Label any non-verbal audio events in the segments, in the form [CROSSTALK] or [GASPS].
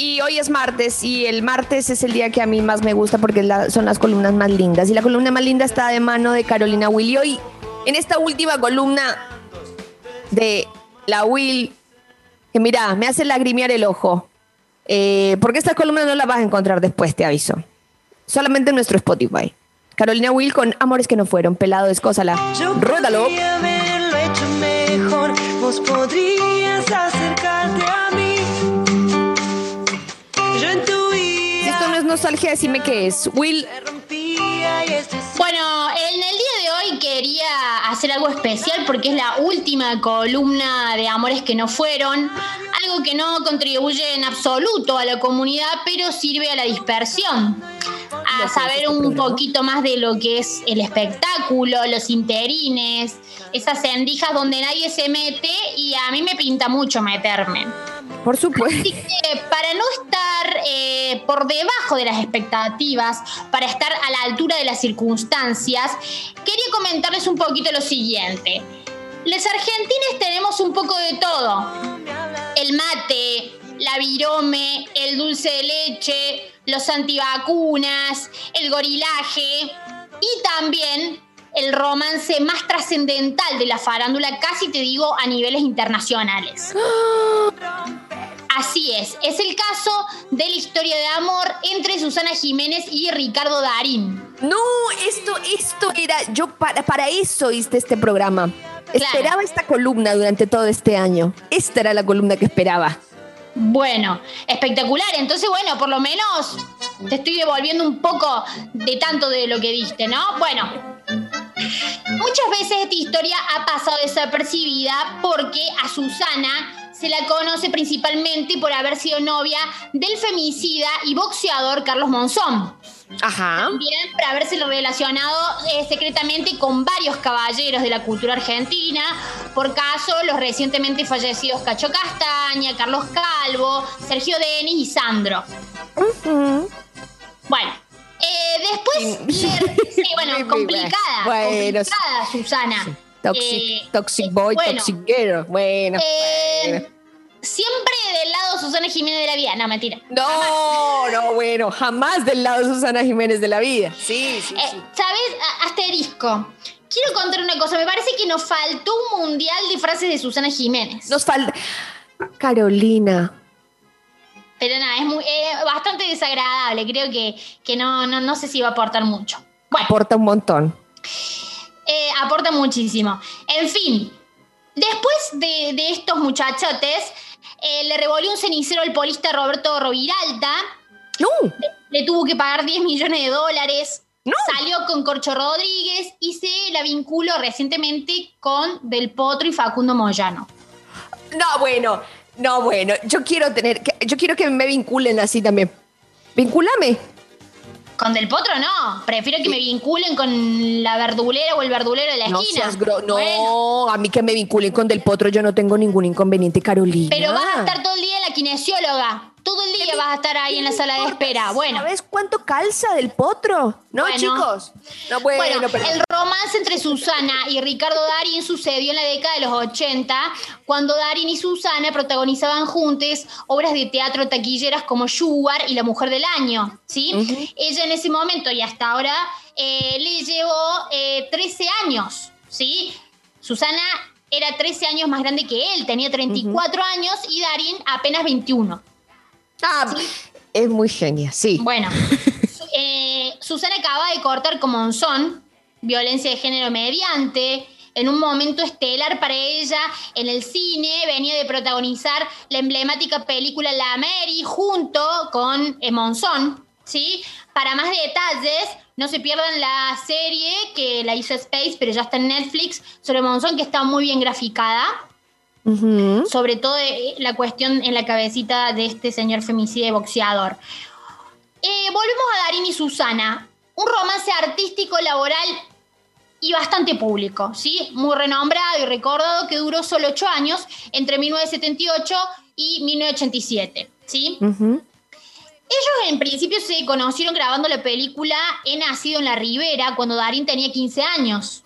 y hoy es martes y el martes es el día que a mí más me gusta porque son las columnas más lindas y la columna más linda está de mano de Carolina Will y hoy en esta última columna de la Will que mira, me hace lagrimear el ojo eh, porque esta columna no la vas a encontrar después, te aviso. Solamente en nuestro Spotify. Carolina Will con Amores que no fueron, pelado, escósala. Ródalo. mejor, vos podrías acercarte a mí. Nostalgia, decime qué es. Will. Bueno, en el día de hoy quería hacer algo especial porque es la última columna de Amores que no fueron. Algo que no contribuye en absoluto a la comunidad, pero sirve a la dispersión a saber un poquito más de lo que es el espectáculo, los interines, esas endijas donde nadie se mete y a mí me pinta mucho meterme. Por supuesto. Así que para no estar eh, por debajo de las expectativas, para estar a la altura de las circunstancias, quería comentarles un poquito lo siguiente. Los argentinos tenemos un poco de todo. El mate, la virome, el dulce de leche, los antivacunas, el gorilaje y también el romance más trascendental de la farándula, casi te digo a niveles internacionales. [GASPS] [GASPS] Así es, es el caso de la historia de amor entre Susana Jiménez y Ricardo Darín. No, esto, esto era, yo para, para eso hice este programa. Esperaba esta columna durante todo este año. Esta era la columna que esperaba. Bueno, espectacular. Entonces, bueno, por lo menos te estoy devolviendo un poco de tanto de lo que diste, ¿no? Bueno, muchas veces esta historia ha pasado desapercibida porque a Susana se la conoce principalmente por haber sido novia del femicida y boxeador Carlos Monzón. Ajá. También por haberse relacionado eh, secretamente con varios caballeros de la cultura argentina, por caso los recientemente fallecidos Cacho Castaña, Carlos Calvo, Sergio Denis y Sandro. Bueno, eh, después, sí, [LAUGHS] bueno, complicada, complicada, Susana. Toxic, eh, toxic boy, toxic girl. Bueno, bueno siempre del lado Susana Jiménez de la vida. No, mentira. No, no, bueno, jamás del lado Susana Jiménez de la vida. Sí, sí, eh, ¿Sabes? Asterisco. Quiero contar una cosa. Me parece que nos faltó un mundial de frases de Susana Jiménez. Nos falta. Carolina. Pero nada, es muy, bastante desagradable. Creo que, que no, no, no sé si va a aportar mucho. aporta un montón. Eh, aporta muchísimo. En fin, después de, de estos muchachotes, eh, le revolvió un cenicero al polista Roberto Roviralta. No. Le, tuvo que pagar 10 millones de dólares. No. Salió con Corcho Rodríguez y se la vinculó recientemente con Del Potro y Facundo Moyano. No, bueno, no, bueno. Yo quiero tener, yo quiero que me vinculen así también. Vincúlame. Con Del Potro no. Prefiero que me vinculen con la verdulera o el verdulero de la esquina. no, a mí que me vinculen con Del Potro yo no tengo ningún inconveniente, Carolina. Pero vas a estar todo el día en la kinesióloga. Todo el día vas a estar ahí en la sala de espera. Bueno. ¿Sabes cuánto calza del potro? ¿No, chicos? No, bueno, el romance entre Susana y Ricardo Darín sucedió en la década de los 80, cuando Darín y Susana protagonizaban juntos obras de teatro taquilleras como Sugar y La Mujer del Año. ¿sí? Ella en ese momento y hasta ahora eh, le llevó 13 eh, años. ¿sí? Susana era 13 años más grande que él, tenía 34 años y Darín apenas 21. Ah, es muy genia, sí. Bueno, [LAUGHS] eh, Susana acaba de cortar con Monzón, violencia de género mediante, en un momento estelar para ella en el cine, venía de protagonizar la emblemática película La Mary junto con eh, Monzón, ¿sí? Para más detalles, no se pierdan la serie que la hizo Space, pero ya está en Netflix, sobre Monzón, que está muy bien graficada. Sobre todo eh, la cuestión en la cabecita de este señor femicida y boxeador. Eh, volvemos a Darín y Susana. Un romance artístico, laboral y bastante público, ¿sí? Muy renombrado y recordado que duró solo ocho años, entre 1978 y 1987, ¿sí? Ellos en principio se conocieron grabando la película He nacido en la Ribera cuando Darín tenía 15 años.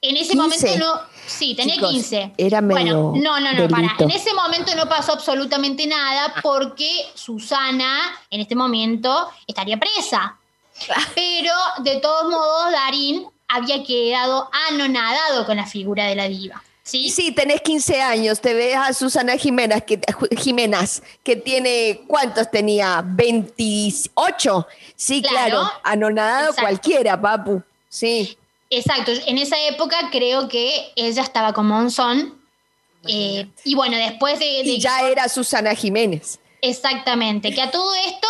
En ese momento no Sí, tenía Chicos, 15. era medio Bueno, no, no, no, para. En ese momento no pasó absolutamente nada porque Susana en este momento estaría presa. Pero de todos modos, Darín había quedado anonadado con la figura de la diva. ¿Sí? Sí, tenés 15 años, te ves a Susana Jiménez, que, Jiménez, que tiene, ¿cuántos tenía? 28. Sí, claro, Claro. anonadado Exacto. cualquiera, papu. Sí. Exacto, en esa época creo que ella estaba con Monzón. eh, y bueno, después de, de Y ya era Susana Jiménez. Exactamente, que a todo esto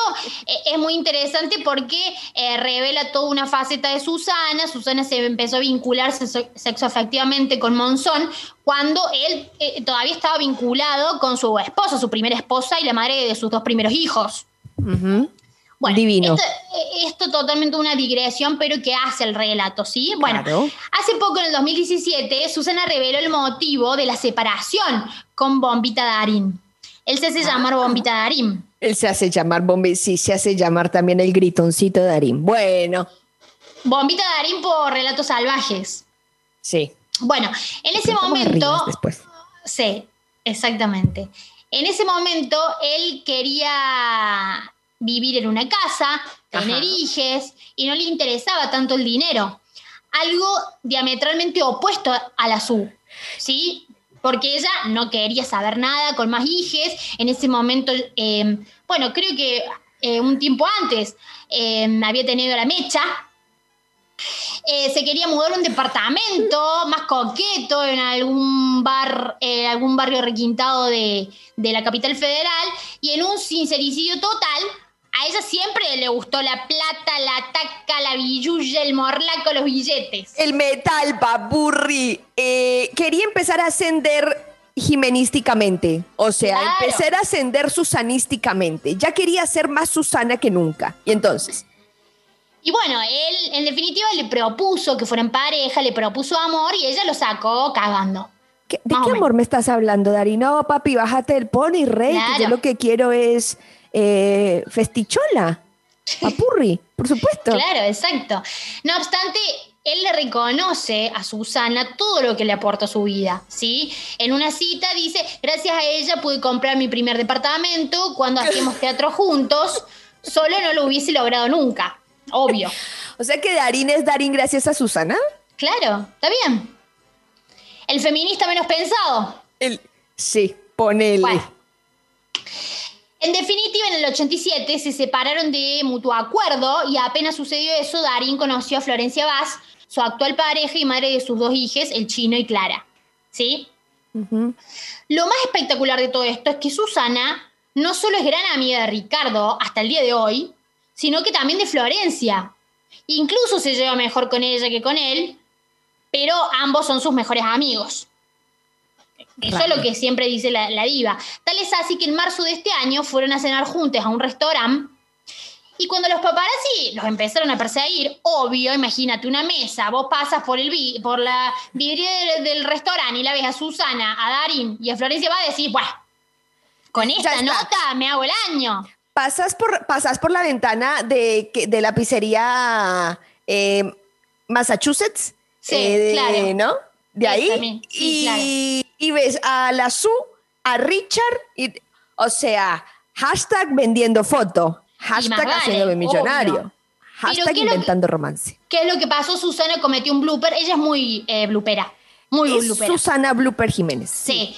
eh, es muy interesante porque eh, revela toda una faceta de Susana. Susana se empezó a vincularse se- sexoafectivamente con Monzón cuando él eh, todavía estaba vinculado con su esposa, su primera esposa y la madre de sus dos primeros hijos. Ujú. Bueno, Divino. Esto, eh, esto totalmente una digresión, pero que hace el relato, ¿sí? Bueno, Claro. hace poco, en el 2017, Susana reveló el motivo de la separación con Bombita Darín. Él se hace llamar Bombita Darín. Él se hace llamar Bombi, sí, se hace llamar también el gritoncito Darín. Bueno, Bombita Darín por Relatos Salvajes. sí. Bueno, en ese Pero ¿cómo momento, después? sí, exactamente. En ese momento él quería vivir en una casa, tener Ajá. hijes y no le interesaba tanto el dinero. Algo diametralmente opuesto a la SU, ¿sí? Porque ella no quería saber nada con más hijes. En ese momento, eh, bueno, creo que eh, un tiempo antes eh, había tenido la mecha, eh, se quería mudar a un departamento más coqueto en algún bar, eh, algún barrio requintado de, de la capital federal y en un sincericidio total. A ella siempre le gustó la plata, la taca, la billulla, el morlaco, los billetes. El metal, papurri. Eh, quería empezar a ascender jimenísticamente. O sea, Claro. empezar a ascender susanísticamente. Ya quería ser más Susana que nunca. Y entonces, Y bueno, él en definitiva le propuso que fueran pareja, le propuso amor y ella lo sacó cagando. ¿qué- ¿de Más qué amor me estás hablando, Dari? No, papi, bájate del pony, rey. que. Yo lo que quiero es eh, festichola. [LAUGHS] Papurri, por supuesto. Claro, exacto. No obstante, él le reconoce a Susana todo lo que le aportó a su vida, ¿sí? En una cita dice, gracias a ella pude comprar mi primer departamento cuando [LAUGHS] hacíamos teatro juntos, solo no lo hubiese logrado nunca, obvio. [LAUGHS] O sea que Darín es Darín gracias a Susana. Claro, está bien. El feminista menos pensado. El, sí, ponele. Bueno. En definitiva, en el 87 se separaron de mutuo acuerdo y apenas sucedió eso, Darín conoció a Florencia Vaz, su actual pareja y madre de sus dos hijos, el chino y Clara. ¿Sí? Lo más espectacular de todo esto es que Susana no solo es gran amiga de Ricardo hasta el día de hoy, sino que también de Florencia. Incluso se lleva mejor con ella que con él, pero ambos son sus mejores amigos. Eso es lo que siempre dice la, la diva. Tal es así que en marzo de este año fueron a cenar juntos a un restaurante y cuando los paparazzi los empezaron a perseguir, obvio, imagínate una mesa, vos pasas por, el vi- por la vidriera del, del restaurante y la ves a Susana, a Darín y a Florencia, va a decir, bueno, con esta nota me hago el año. Pasas por, pasas por la ventana de, de la pizzería eh, Massachusetts. Sí, eh, de- claro. ¿No? De ahí. sí, y, claro. Y ves a la Su, a Richard, y, o sea, hashtag vendiendo foto, hashtag vale, haciéndome millonario, obvio. hashtag ¿qué es lo que- inventando romance. ¿Qué es lo que pasó? Susana cometió un blooper, ella es muy eh, bloopera, muy Es bloopera. Susana Blooper Jiménez. Sí.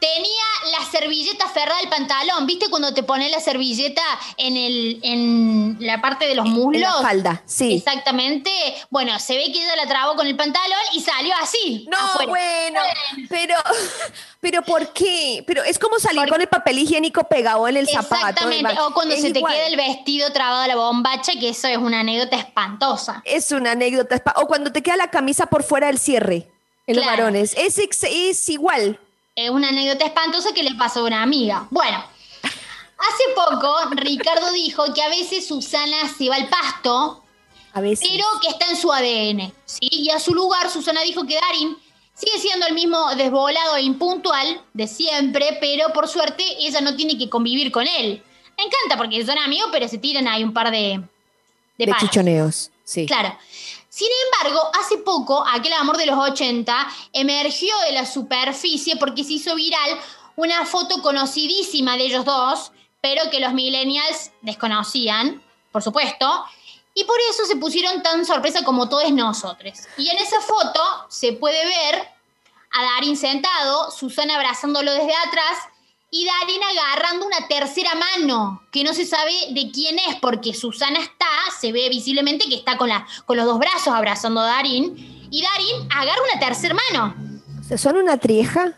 Tenía la servilleta aferrada al pantalón. ¿Viste cuando te pones la servilleta en, el, en la parte de los muslos? En la falda, sí. Exactamente. Bueno, se ve que ella la trabó con el pantalón y salió así. No, afuera. bueno, pero, [LAUGHS] pero ¿por qué? Pero es como salir Porque- con el papel higiénico pegado en el zapato. Exactamente. O cuando Es se te queda el vestido trabado a la bombacha, que eso es una anécdota espantosa. Es una anécdota. espa- O cuando te queda la camisa por fuera del cierre en los varones. Es, es igual. Es una anécdota espantosa que le pasó a una amiga. Bueno, hace poco Ricardo dijo que a veces Susana se va al pasto A veces. pero que está en su ADN. ¿sí? Y a su lugar, Susana dijo que Darín sigue siendo el mismo desvolado e impuntual de siempre, pero por suerte ella no tiene que convivir con él. Me encanta porque son amigos, pero se tiran ahí un par de, de de chichoneos. Sí. Claro. Sin embargo, hace poco, aquel amor de los 80 emergió de la superficie porque se hizo viral una foto conocidísima de ellos dos, pero que los millennials desconocían, por supuesto, y por eso se pusieron tan sorpresa como todos nosotros. Y en esa foto se puede ver a Darín sentado, Susana abrazándolo desde atrás y Darín agarrando una tercera mano, que no se sabe de quién es, porque Susana está, se ve visiblemente que está con, la, con los dos brazos abrazando a Darín, y Darín agarra una tercera mano. ¿Son una trieja?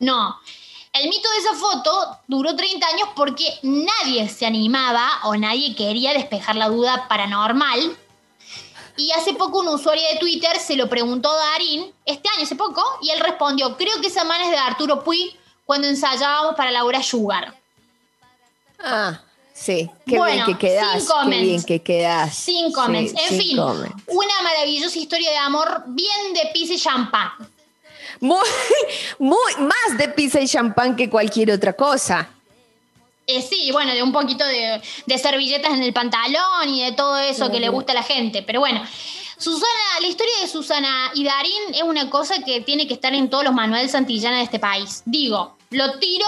No. El mito de esa foto duró 30 años porque nadie se animaba o nadie quería despejar la duda paranormal. Y hace poco un usuario de Twitter se lo preguntó a Darín, este año hace poco, y él respondió, creo que esa mano es de Arturo Puig cuando ensayábamos para Laura Sugar. Ah, sí. Qué bien que quedas. Qué bien que quedas. Sin comments. en fin, una maravillosa historia de amor bien de pizza y champán. Muy, muy más de pizza y champán que cualquier otra cosa. Eh, sí, bueno, de un poquito de, servilletas en el pantalón y de todo eso que le gusta a la gente. Pero bueno, Susana, la historia de Susana y Darín es una cosa que tiene que estar en todos los manuales Santillana de este país. Digo, lo tiro,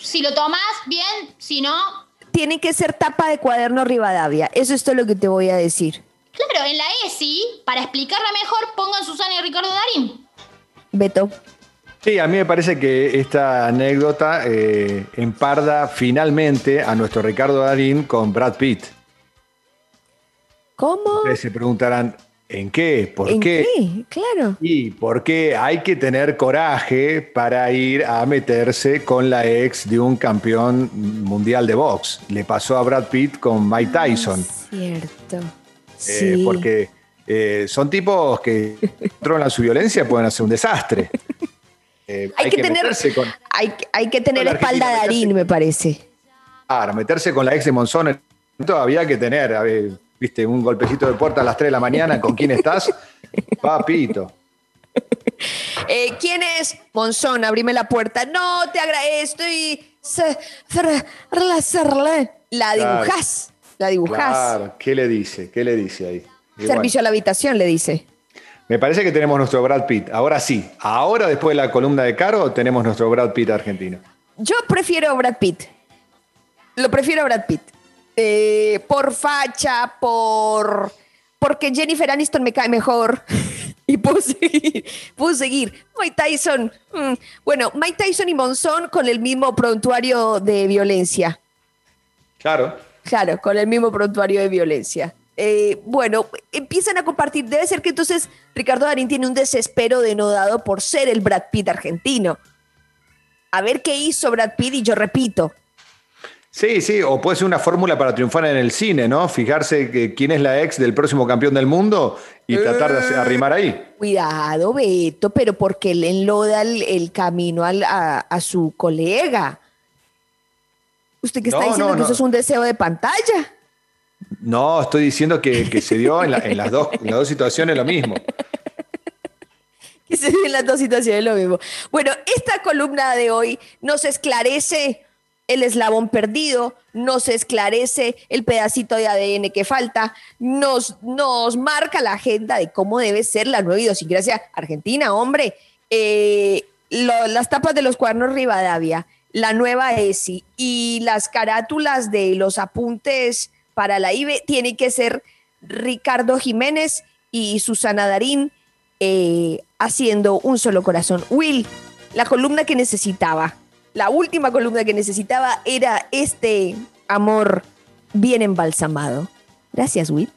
si lo tomas, bien, si no... Tiene que ser tapa de cuaderno Rivadavia, eso es todo lo que te voy a decir. Claro, en la ESI, para explicarla mejor, pongan Susana y Ricardo Darín. Beto. Sí, a mí me parece que esta anécdota eh, emparda finalmente a nuestro Ricardo Darín con Brad Pitt. ¿Cómo? Ustedes se preguntarán, ¿en qué? ¿Por ¿En qué? qué? Claro. Y porque hay que tener coraje para ir a meterse con la ex de un campeón mundial de box. Le pasó a Brad Pitt con Mike ah, Tyson. cierto. Eh, sí. Porque eh, son tipos que [LAUGHS] controlan su violencia, pueden hacer un desastre. [LAUGHS] Eh, hay, que, tener, hay, que tener espalda de Darín, me parece. Claro, meterse con la ex de Monzón todavía que tener. A ver, viste, un golpecito de puerta a las 3 de la mañana, ¿con quién estás? [LAUGHS] Papito. Eh, ¿Quién es? Monzón, abrime la puerta. No, te agradezco. Estoy. La dibujás. La dibujás. Claro, ¿qué le dice? ¿Qué le dice ahí? Servicio a la habitación, le dice. Me parece que tenemos nuestro Brad Pitt. Ahora sí. Ahora, después de la columna de Caro, tenemos nuestro Brad Pitt argentino. Yo prefiero Brad Pitt. Lo prefiero a Brad Pitt. Eh, por facha, por porque Jennifer Aniston me cae mejor. [LAUGHS] y puedo seguir, puedo seguir. Mike Tyson, mm, bueno, Mike Tyson y Monzón con el mismo prontuario de violencia. Claro. Claro, con el mismo prontuario de violencia. Eh, bueno, empiezan a compartir. Debe ser que entonces Ricardo Darín tiene un desespero denodado por ser el Brad Pitt argentino. A ver qué hizo Brad Pitt y yo repito, Sí, sí, o puede ser una fórmula para triunfar en el cine, ¿no? Fijarse que, quién es la ex del próximo campeón del mundo y tratar de arrimar ahí. Cuidado, Beto, pero porque él enloda el, camino a, su colega. ¿Usted qué está diciendo? ¿Que eso es un deseo de pantalla? No, estoy diciendo que, se dio en, las dos, en las dos situaciones lo mismo. [LAUGHS] que se dio en las dos situaciones lo mismo. Bueno, esta columna de hoy nos esclarece el eslabón perdido, nos esclarece el pedacito de ADN que falta, nos, nos marca la agenda de cómo debe ser la nueva idiosincrasia argentina, hombre. Eh, las tapas de los cuadernos Rivadavia, la nueva ESI y las carátulas de los apuntes para la IBE tienen que ser Ricardo Jiménez y Susana Darín eh, haciendo un solo corazón. Will, la columna que necesitaba la última columna que necesitaba era este amor bien embalsamado. Gracias, Will.